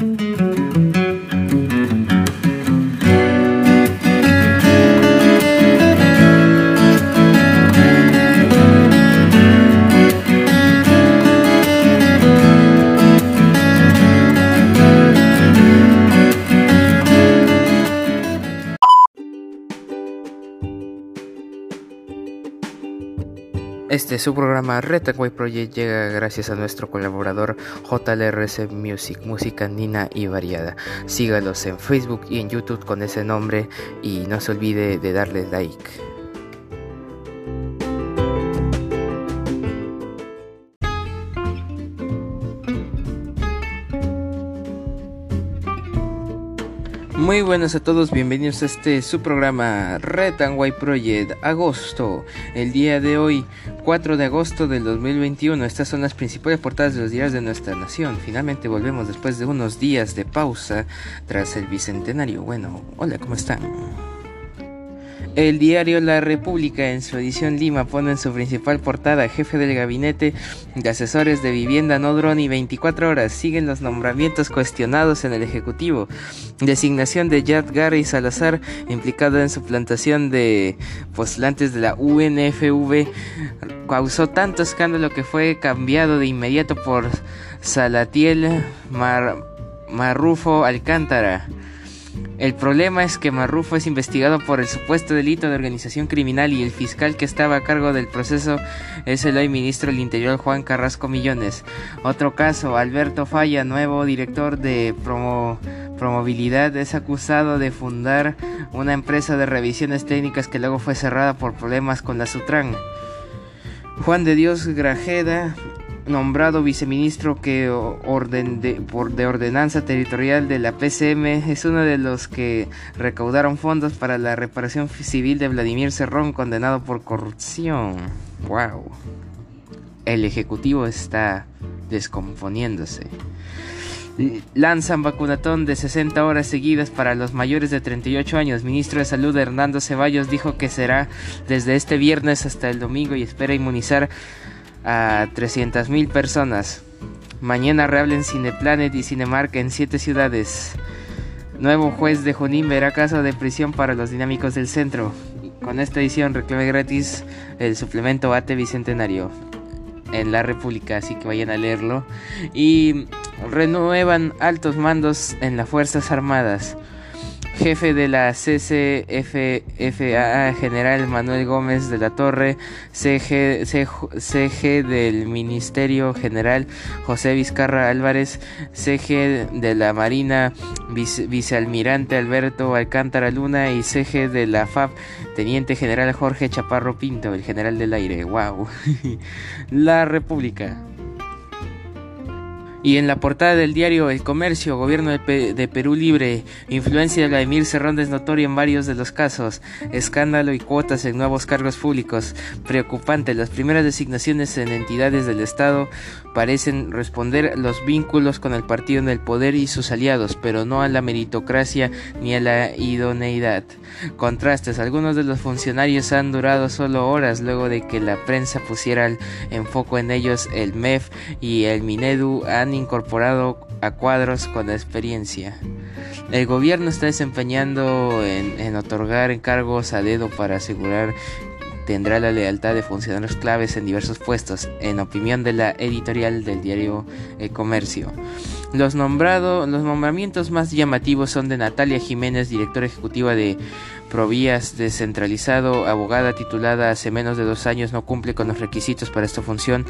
Mm-hmm. Este su programa Retaway Project llega gracias a nuestro colaborador JLRC Music, música nina y variada. Sígalos en Facebook y en YouTube con ese nombre y no se olvide de darle like. Muy buenas a todos, bienvenidos a este su programa Red and White Project agosto. El día de hoy, 4 de agosto del 2021, estas son las principales portadas de los días de nuestra nación. Finalmente volvemos después de unos días de pausa tras el bicentenario. Bueno, hola, ¿cómo están? El diario La República en su edición Lima pone en su principal portada jefe del gabinete de asesores de vivienda no y 24 horas. Siguen los nombramientos cuestionados en el Ejecutivo. Designación de Yad Gary Salazar implicado en su plantación de postulantes de la UNFV causó tanto escándalo que fue cambiado de inmediato por Salatiel Marrufo Alcántara. El problema es que Marrufo es investigado por el supuesto delito de organización criminal y el fiscal que estaba a cargo del proceso es el hoy ministro del Interior Juan Carrasco Millones. Otro caso, Alberto Falla, nuevo director de Promovilidad, es acusado de fundar una empresa de revisiones técnicas que luego fue cerrada por problemas con la Sutran. Juan de Dios Grajeda nombrado viceministro que orden de, por, de ordenanza territorial de la PCM es uno de los que recaudaron fondos para la reparación civil de Vladimir Cerrón condenado por corrupción. Wow. El ejecutivo está descomponiéndose. Lanzan vacunatón de 60 horas seguidas para los mayores de 38 años. Ministro de Salud Hernando Ceballos dijo que será desde este viernes hasta el domingo y espera inmunizar a 300.000 personas. Mañana reablen Cineplanet y Cinemark en 7 ciudades. Nuevo juez de Junín verá caso de prisión para los dinámicos del centro. Con esta edición reclame gratis el suplemento ATE Bicentenario en la República, así que vayan a leerlo. Y renuevan altos mandos en las Fuerzas Armadas jefe de la CCFA General Manuel Gómez de la Torre, CG, CG, del Ministerio General José Vizcarra Álvarez, CG de la Marina Vicealmirante Alberto Alcántara Luna y CG de la FAP Teniente General Jorge Chaparro Pinto, el general del aire. ¡Wow! la República. Y en la portada del diario El Comercio, gobierno de, Perú libre, influencia de Vladimir Cerrón es notoria en varios de los casos, escándalo y cuotas en nuevos cargos públicos, preocupante, las primeras designaciones en entidades del Estado parecen responder los vínculos con el partido en el poder y sus aliados, pero no a la meritocracia ni a la idoneidad. Contrastes, algunos de los funcionarios han durado solo horas luego de que la prensa pusiera el enfoque en ellos, el MEF y el Minedu han incorporado a cuadros con experiencia. El gobierno está desempeñando en, otorgar encargos a dedo para asegurar tendrá la lealtad de funcionarios claves en diversos puestos, en opinión de la editorial del diario El Comercio. Los, nombrado, los nombramientos más llamativos son de Natalia Jiménez, directora ejecutiva de Provías Descentralizado, abogada titulada hace menos de dos años, no cumple con los requisitos para esta función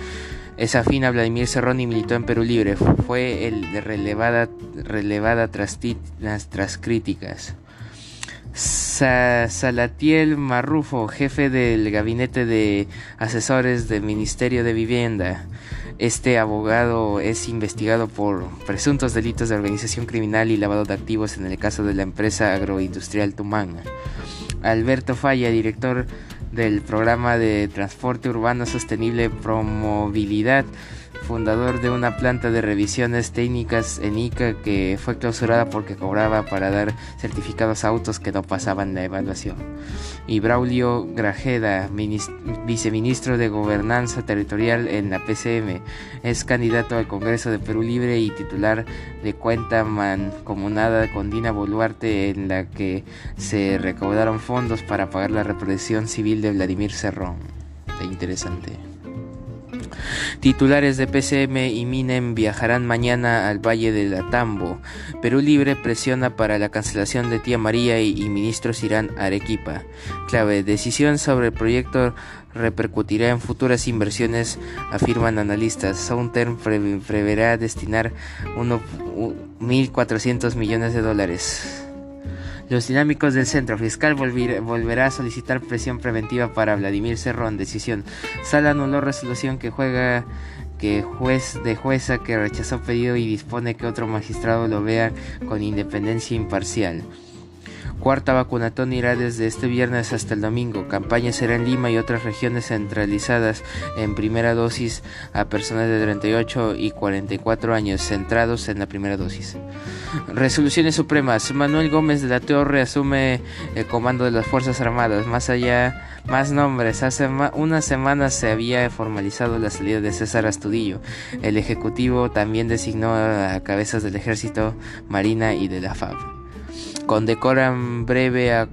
es afín a Vladimir Serrón y militó en Perú Libre. Fue el de relevada, relevada tras, tras críticas. Salatiel Marrufo, jefe del gabinete de asesores del Ministerio de Vivienda. Este abogado es investigado por presuntos delitos de organización criminal y lavado de activos en el caso de la empresa agroindustrial Tumán. Alberto Falla, director del programa de transporte urbano sostenible Promovilidad fundador de una planta de revisiones técnicas en Ica que fue clausurada porque cobraba para dar certificados a autos que no pasaban la evaluación. Y Braulio Grajeda, viceministro de Gobernanza Territorial en la PCM, es candidato al Congreso de Perú Libre y titular de cuenta mancomunada con Dina Boluarte en la que se recaudaron fondos para pagar la represión civil de Vladimir Cerrón. interesante. Titulares de PCM y Minem viajarán mañana al Valle del Atambo. Perú Libre presiona para la cancelación de Tía María y, ministros irán a Arequipa. Clave, decisión sobre el proyecto repercutirá en futuras inversiones, afirman analistas. Southern preverá destinar 1.400 millones de dólares. Los dinámicos del Centro Fiscal volverá a solicitar presión preventiva para Vladimir Cerrón. Decisión. Sala anuló resolución que juega que juez de jueza que rechazó pedido y dispone que otro magistrado lo vea con independencia imparcial. Cuarta vacunatón irá desde este viernes hasta el domingo. Campaña será en Lima y otras regiones centralizadas en primera dosis a personas de 38 y 44 años centrados en la primera dosis. Resoluciones supremas. Manuel Gómez de la Torre asume el comando de las Fuerzas Armadas. Más allá, más nombres. Hace unas semanas se había formalizado la salida de César Astudillo. El Ejecutivo también designó a cabezas del Ejército, Marina y de la FAB condecoran breve a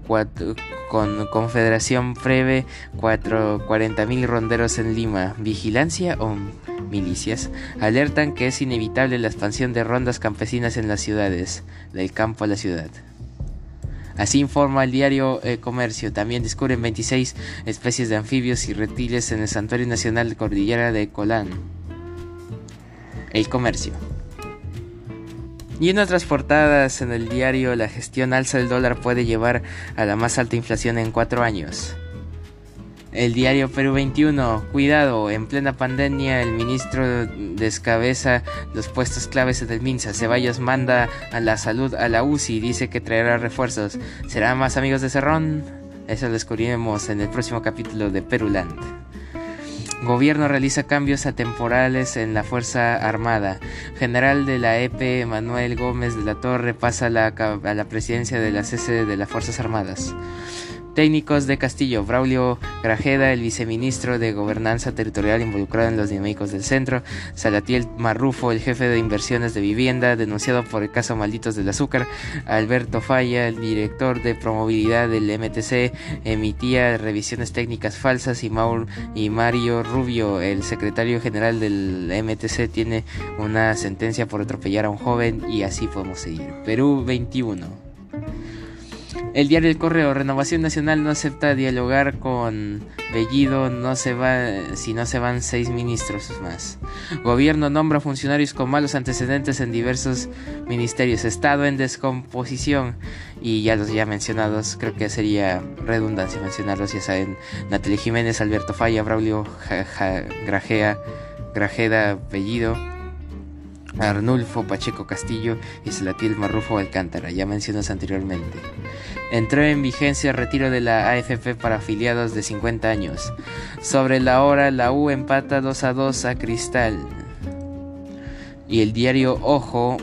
con Confederación Breve 40.000 ronderos en Lima. Vigilancia o milicias alertan que es inevitable la expansión de rondas campesinas en las ciudades, del campo a la ciudad. Así informa el diario Comercio. También descubren 26 especies de anfibios y reptiles en el Santuario Nacional Cordillera de Colán. El Comercio. Y en otras portadas en el diario, la gestión alza del dólar puede llevar a la más alta inflación en cuatro años. El diario Perú 21, cuidado, en plena pandemia el ministro descabeza los puestos claves del MINSA. Ceballos manda a la salud a la UCI, dice que traerá refuerzos. ¿Serán más amigos de Cerrón? Eso lo descubriremos en el próximo capítulo de Peruland. Gobierno realiza cambios atemporales en la Fuerza Armada. General de la EP Manuel Gómez de la Torre pasa a la, a la presidencia de la CC de las Fuerzas Armadas. Técnicos de Castillo, Braulio Grajeda, el viceministro de Gobernanza Territorial involucrado en los dinámicos del centro, Salatiel Marrufo, el jefe de inversiones de vivienda, denunciado por el caso Malditos del Azúcar, Alberto Falla, el director de promovilidad del MTC, emitía revisiones técnicas falsas y, Maur y Mario Rubio, el secretario general del MTC, tiene una sentencia por atropellar a un joven y así podemos seguir. Perú 21. El diario El Correo, Renovación Nacional no acepta dialogar con Bellido no se va, si no se van seis ministros más. Gobierno nombra funcionarios con malos antecedentes en diversos ministerios. Estado en descomposición. Y ya los ya mencionados, creo que sería redundancia mencionarlos. Ya saben, Natalie Jiménez, Alberto Falla, Braulio Grajea, Grajeda Bellido. Arnulfo Pacheco Castillo y Salatiel Marrufo Alcántara, ya mencionados anteriormente. Entró en vigencia el retiro de la AFP para afiliados de 50 años. Sobre la hora, la U empata 2 a 2 a Cristal. Y el diario Ojo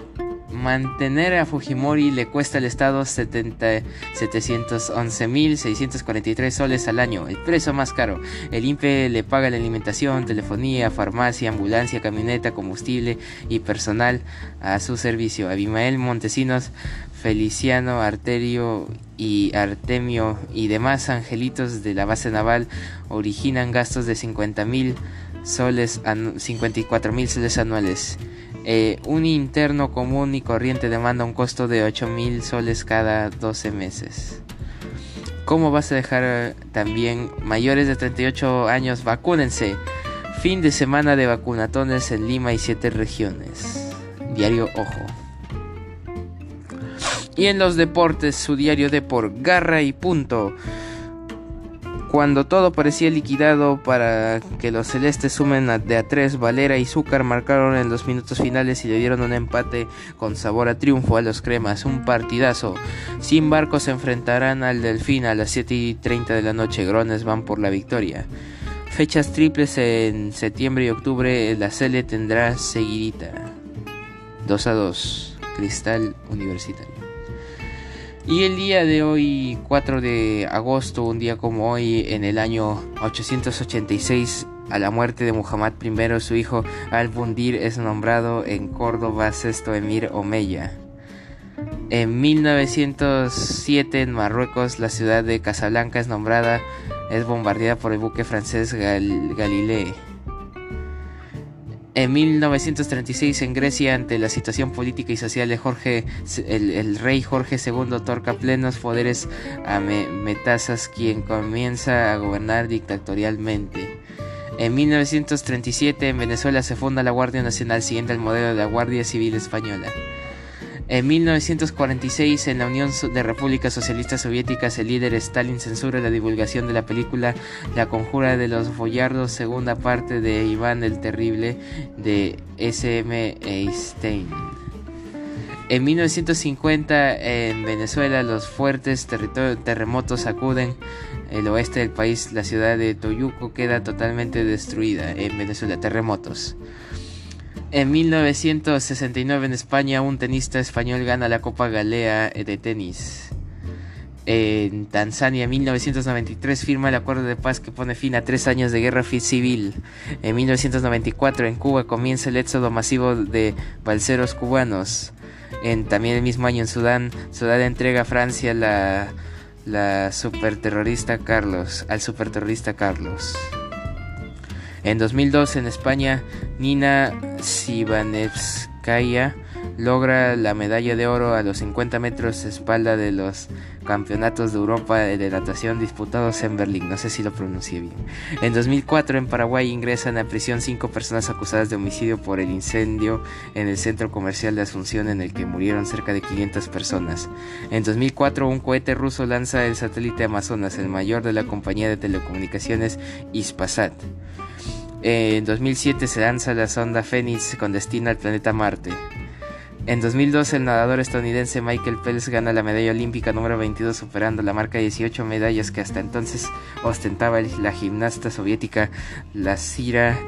Mantener a Fujimori le cuesta al Estado 711.643 soles al año, el precio más caro. El INPE le paga la alimentación, telefonía, farmacia, ambulancia, camioneta, combustible y personal a su servicio. Abimael Montesinos, Feliciano Arterio y Artemio y demás angelitos de la base naval originan gastos de 50.000 soles, 54.000 soles anuales. Eh, un interno común y corriente demanda un costo de 8 mil soles cada 12 meses. ¿Cómo vas a dejar eh, también mayores de 38 años? Vacúnense. Fin de semana de vacunatones en Lima y siete regiones. Diario Ojo. Y en los deportes, su diario de por garra y punto. Cuando todo parecía liquidado para que los celestes sumen de a tres, Valera y Zúcar marcaron en los minutos finales y le dieron un empate con sabor a triunfo a los cremas, un partidazo. Sin barcos se enfrentarán al Delfín a las 7 y 30 de la noche, Grones van por la victoria. Fechas triples en septiembre y octubre. La Cele tendrá seguidita. 2 a 2. Cristal Universitario. Y el día de hoy, 4 de agosto, un día como hoy, en el año 886, a la muerte de Muhammad I, su hijo Al-Bundir es nombrado en Córdoba sexto emir Omeya. En 1907 en Marruecos la ciudad de Casablanca es nombrada, es bombardeada por el buque francés Galilée. En 1936 en Grecia, ante la situación política y social de Jorge, el, rey Jorge II otorga plenos poderes a Metasas, quien comienza a gobernar dictatorialmente. En 1937 en Venezuela se funda la Guardia Nacional siguiendo el modelo de la Guardia Civil Española. En 1946, en la Unión de Repúblicas Socialistas Soviéticas, el líder Stalin censura la divulgación de la película La Conjura de los Boyardos, segunda parte de Iván el Terrible de S.M. Einstein. En 1950, en Venezuela, los fuertes terremotos sacuden el oeste del país. La ciudad de Toyuco queda totalmente destruida. En Venezuela, terremotos. En 1969 en España un tenista español gana la Copa Galea de tenis. En Tanzania en 1993 firma el acuerdo de paz que pone fin a tres años de guerra civil. En 1994 en Cuba comienza el éxodo masivo de balseros cubanos. En, también el mismo año en Sudán, Sudán entrega a Francia la superterrorista Carlos, al superterrorista Carlos. En 2002 en España, Nina Sivanevskaya logra la medalla de oro a los 50 metros espalda de los campeonatos de Europa de natación disputados en Berlín. No sé si lo pronuncié bien. En 2004 en Paraguay ingresan a prisión cinco personas acusadas de homicidio por el incendio en el centro comercial de Asunción en el que murieron cerca de 500 personas. En 2004 un cohete ruso lanza el satélite Amazonas, el mayor de la compañía de telecomunicaciones Ispasat. En 2007 se lanza la sonda Phoenix con destino al planeta Marte. En 2012 el nadador estadounidense Michael Phelps gana la medalla olímpica número 22 superando la marca de 18 medallas que hasta entonces ostentaba la gimnasta soviética la Cira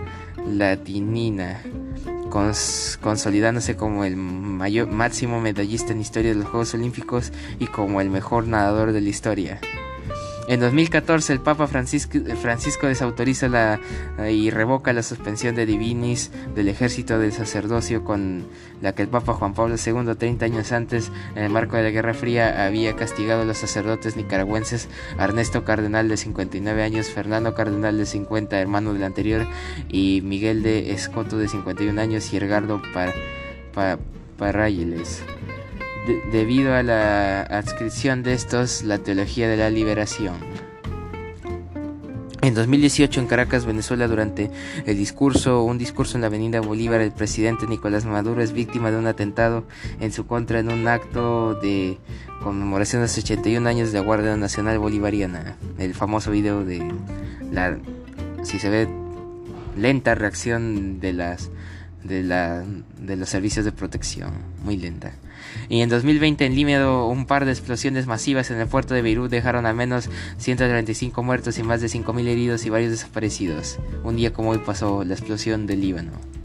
Latinina, consolidándose como el mayor, máximo medallista en historia de los Juegos Olímpicos y como el mejor nadador de la historia. En 2014 el Papa Francisco, desautoriza la, y revoca la suspensión de divinis del ejército del sacerdocio con la que el Papa Juan Pablo II 30 años antes en el marco de la Guerra Fría había castigado a los sacerdotes nicaragüenses. Ernesto Cardenal de 59 años, Fernando Cardenal de 50 hermano del anterior y Miguel de Escoto de 51 años y Ergardo Par, debido a la adscripción de estos la teología de la liberación. En 2018 en Caracas, Venezuela, durante el discurso, un discurso en la Avenida Bolívar, el presidente Nicolás Maduro es víctima de un atentado en su contra en un acto de conmemoración de los 81 años de la Guardia Nacional Bolivariana. El famoso video de la, si se ve, lenta reacción de las de, la, de los servicios de protección, muy lenta. Y en 2020 en Límeda un par de explosiones masivas en el puerto de Beirut dejaron al menos 135 muertos y más de 5.000 heridos y varios desaparecidos. Un día como hoy pasó la explosión del Líbano.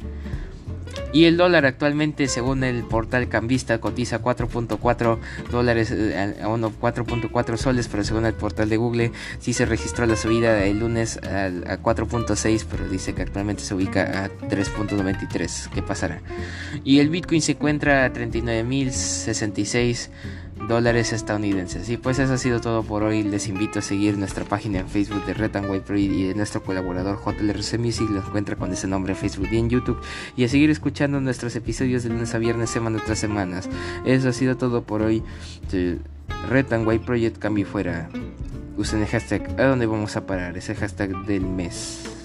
Y el dólar actualmente, según el portal Cambista, cotiza 4.4 dólares eh, a 4.4 soles, pero según el portal de Google, sí se registró la subida el lunes a, a 4.6, pero dice que actualmente se ubica a 3.93. ¿Qué pasará? Y el Bitcoin se encuentra a 39.066 dólares estadounidenses. Y pues eso ha sido todo por hoy. Les invito a seguir nuestra página en Facebook de Red White y de nuestro colaborador JLRC Music. Lo encuentra con ese nombre en Facebook y en YouTube. Y a seguir escuchando nuestros episodios de lunes a viernes, semana tras semana. Eso ha sido todo por hoy. Red and White Project cambio fuera. Usen el hashtag a dónde vamos a parar. Ese hashtag del mes.